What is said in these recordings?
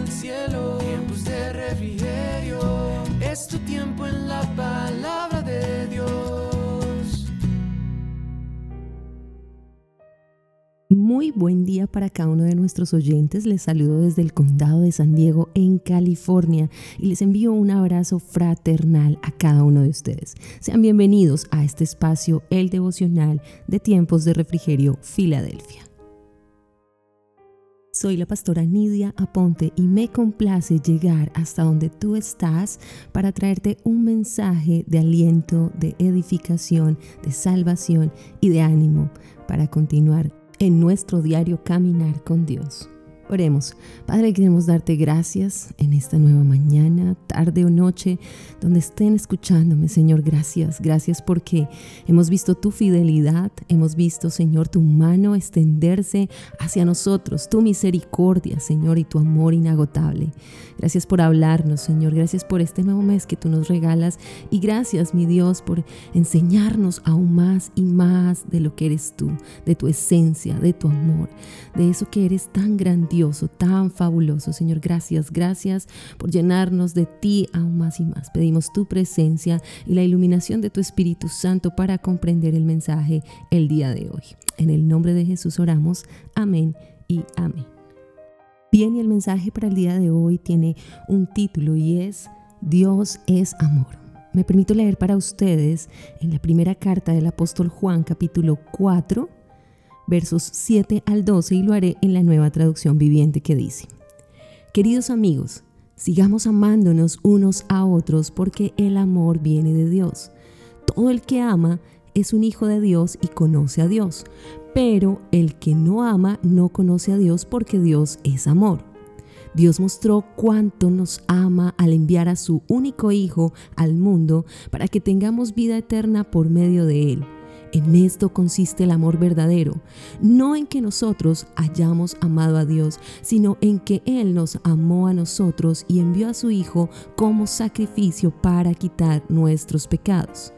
el cielo, tiempos de refrigerio. Es tu tiempo en la palabra de Dios. Muy buen día para cada uno de nuestros oyentes. Les saludo desde el condado de San Diego en California y les envío un abrazo fraternal a cada uno de ustedes. Sean bienvenidos a este espacio, el devocional de tiempos de refrigerio Filadelfia. Soy la pastora Nidia Aponte y me complace llegar hasta donde tú estás para traerte un mensaje de aliento, de edificación, de salvación y de ánimo para continuar en nuestro diario caminar con Dios. Oremos. Padre, queremos darte gracias en esta nueva mañana, tarde o noche, donde estén escuchándome, Señor. Gracias, gracias porque hemos visto tu fidelidad, hemos visto, Señor, tu mano extenderse hacia nosotros, tu misericordia, Señor, y tu amor inagotable. Gracias por hablarnos, Señor. Gracias por este nuevo mes que tú nos regalas. Y gracias, mi Dios, por enseñarnos aún más y más de lo que eres tú, de tu esencia, de tu amor, de eso que eres tan grandioso tan fabuloso. Señor, gracias, gracias por llenarnos de ti aún más y más. Pedimos tu presencia y la iluminación de tu Espíritu Santo para comprender el mensaje el día de hoy. En el nombre de Jesús oramos. Amén y amén. Bien, y el mensaje para el día de hoy tiene un título y es Dios es amor. Me permito leer para ustedes en la primera carta del apóstol Juan capítulo 4 versos 7 al 12 y lo haré en la nueva traducción viviente que dice, Queridos amigos, sigamos amándonos unos a otros porque el amor viene de Dios. Todo el que ama es un hijo de Dios y conoce a Dios, pero el que no ama no conoce a Dios porque Dios es amor. Dios mostró cuánto nos ama al enviar a su único Hijo al mundo para que tengamos vida eterna por medio de Él. En esto consiste el amor verdadero, no en que nosotros hayamos amado a Dios, sino en que Él nos amó a nosotros y envió a su Hijo como sacrificio para quitar nuestros pecados.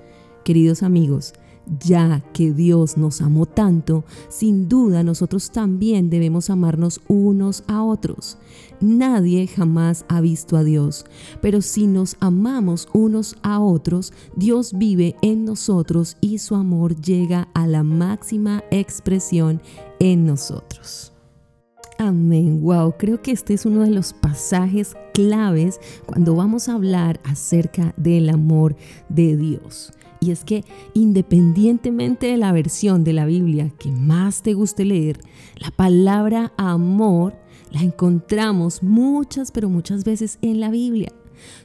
Queridos amigos, ya que Dios nos amó tanto, sin duda nosotros también debemos amarnos unos a otros. Nadie jamás ha visto a Dios, pero si nos amamos unos a otros, Dios vive en nosotros y su amor llega a la máxima expresión en nosotros. Amén. Wow, creo que este es uno de los pasajes claves cuando vamos a hablar acerca del amor de Dios. Y es que independientemente de la versión de la Biblia que más te guste leer, la palabra amor la encontramos muchas, pero muchas veces en la Biblia.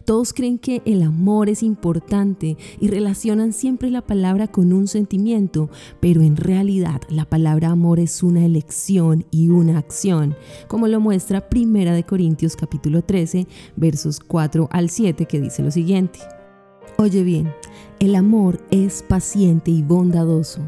Todos creen que el amor es importante y relacionan siempre la palabra con un sentimiento, pero en realidad la palabra amor es una elección y una acción, como lo muestra Primera de Corintios capítulo 13, versos 4 al 7 que dice lo siguiente: Oye bien, el amor es paciente y bondadoso.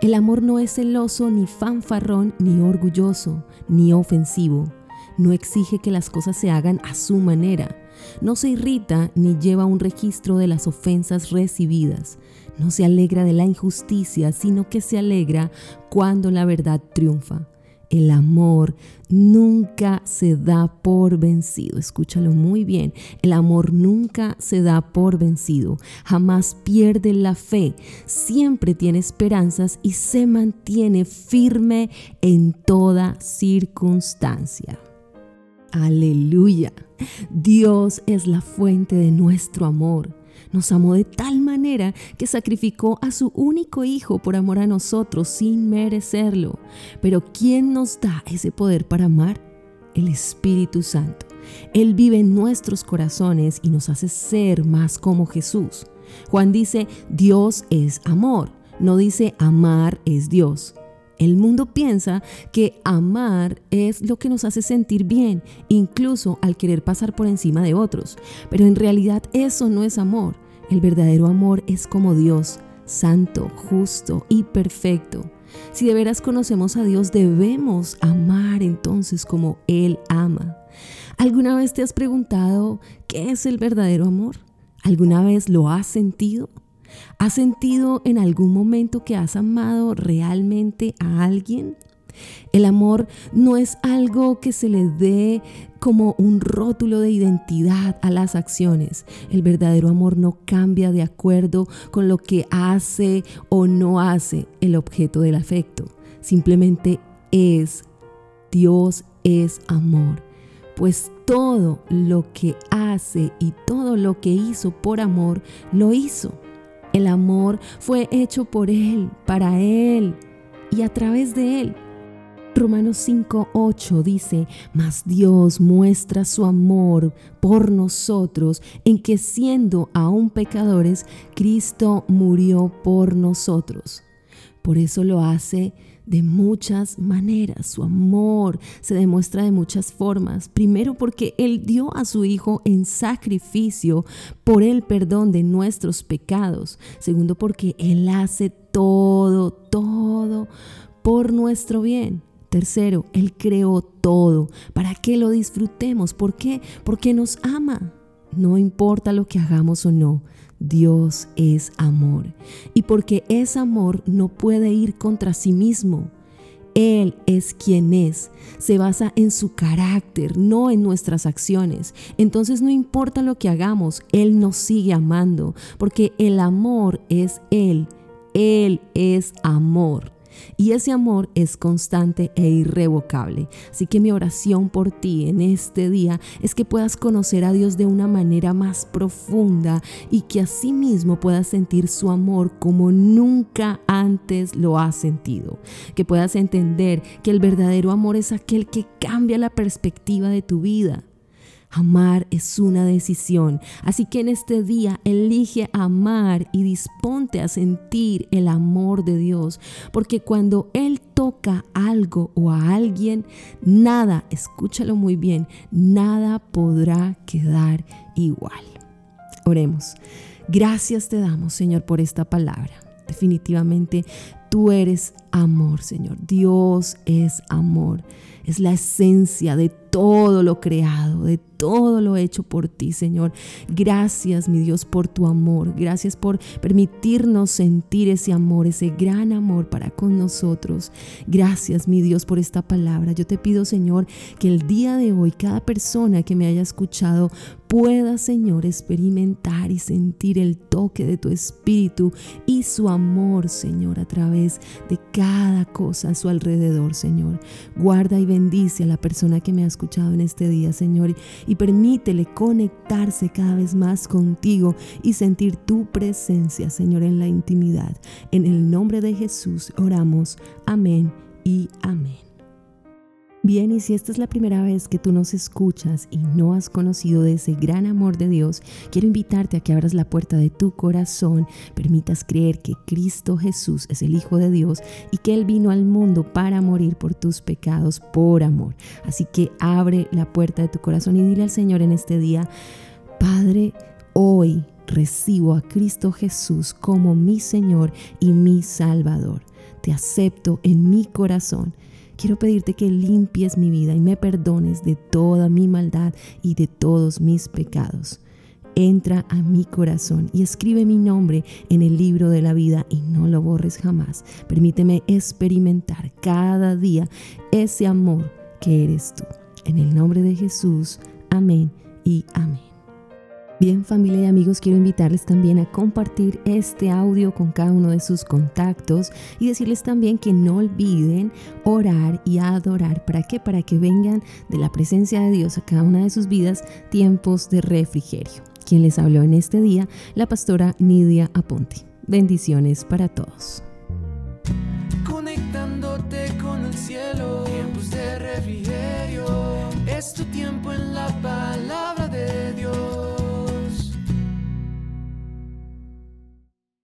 El amor no es celoso, ni fanfarrón, ni orgulloso, ni ofensivo. No exige que las cosas se hagan a su manera. No se irrita ni lleva un registro de las ofensas recibidas. No se alegra de la injusticia, sino que se alegra cuando la verdad triunfa. El amor nunca se da por vencido. Escúchalo muy bien. El amor nunca se da por vencido. Jamás pierde la fe. Siempre tiene esperanzas y se mantiene firme en toda circunstancia. Aleluya. Dios es la fuente de nuestro amor. Nos amó de tal manera que sacrificó a su único hijo por amor a nosotros sin merecerlo. Pero ¿quién nos da ese poder para amar? El Espíritu Santo. Él vive en nuestros corazones y nos hace ser más como Jesús. Juan dice, Dios es amor, no dice amar es Dios. El mundo piensa que amar es lo que nos hace sentir bien, incluso al querer pasar por encima de otros. Pero en realidad eso no es amor. El verdadero amor es como Dios, santo, justo y perfecto. Si de veras conocemos a Dios, debemos amar entonces como Él ama. ¿Alguna vez te has preguntado qué es el verdadero amor? ¿Alguna vez lo has sentido? ¿Has sentido en algún momento que has amado realmente a alguien? El amor no es algo que se le dé como un rótulo de identidad a las acciones. El verdadero amor no cambia de acuerdo con lo que hace o no hace el objeto del afecto. Simplemente es. Dios es amor. Pues todo lo que hace y todo lo que hizo por amor, lo hizo. El amor fue hecho por Él, para Él y a través de Él. Romanos 5:8 dice, mas Dios muestra su amor por nosotros en que siendo aún pecadores, Cristo murió por nosotros. Por eso lo hace de muchas maneras. Su amor se demuestra de muchas formas. Primero porque Él dio a su Hijo en sacrificio por el perdón de nuestros pecados. Segundo porque Él hace todo, todo por nuestro bien. Tercero, Él creó todo para que lo disfrutemos. ¿Por qué? Porque nos ama. No importa lo que hagamos o no, Dios es amor. Y porque es amor, no puede ir contra sí mismo. Él es quien es, se basa en su carácter, no en nuestras acciones. Entonces no importa lo que hagamos, Él nos sigue amando, porque el amor es Él, Él es amor. Y ese amor es constante e irrevocable. Así que mi oración por ti en este día es que puedas conocer a Dios de una manera más profunda y que asimismo puedas sentir su amor como nunca antes lo has sentido. Que puedas entender que el verdadero amor es aquel que cambia la perspectiva de tu vida Amar es una decisión, así que en este día elige amar y disponte a sentir el amor de Dios, porque cuando Él toca algo o a alguien, nada, escúchalo muy bien, nada podrá quedar igual. Oremos. Gracias te damos, Señor, por esta palabra. Definitivamente tú eres amor, Señor. Dios es amor. Es la esencia de todo lo creado, de todo lo hecho por ti, Señor. Gracias, mi Dios, por tu amor. Gracias por permitirnos sentir ese amor, ese gran amor para con nosotros. Gracias, mi Dios, por esta palabra. Yo te pido, Señor, que el día de hoy cada persona que me haya escuchado pueda, Señor, experimentar y sentir el toque de tu espíritu y su amor, Señor, a través de cada cosa a su alrededor, Señor. Guarda y bendice a la persona que me ha escuchado en este día, Señor, y permítele conectarse cada vez más contigo y sentir tu presencia, Señor, en la intimidad. En el nombre de Jesús oramos. Amén y amén. Bien, y si esta es la primera vez que tú nos escuchas y no has conocido de ese gran amor de Dios, quiero invitarte a que abras la puerta de tu corazón, permitas creer que Cristo Jesús es el Hijo de Dios y que Él vino al mundo para morir por tus pecados por amor. Así que abre la puerta de tu corazón y dile al Señor en este día, Padre, hoy recibo a Cristo Jesús como mi Señor y mi Salvador. Te acepto en mi corazón Quiero pedirte que limpies mi vida y me perdones de toda mi maldad y de todos mis pecados. Entra a mi corazón y escribe mi nombre en el libro de la vida y no lo borres jamás. Permíteme experimentar cada día ese amor que eres tú. En el nombre de Jesús, amén y amén. Bien familia y amigos, quiero invitarles también a compartir este audio con cada uno de sus contactos y decirles también que no olviden orar y adorar. ¿Para qué? Para que vengan de la presencia de Dios a cada una de sus vidas tiempos de refrigerio. Quien les habló en este día, la pastora Nidia Aponte. Bendiciones para todos. Conectándote con el cielo, tiempos de refrigerio. Tiempo en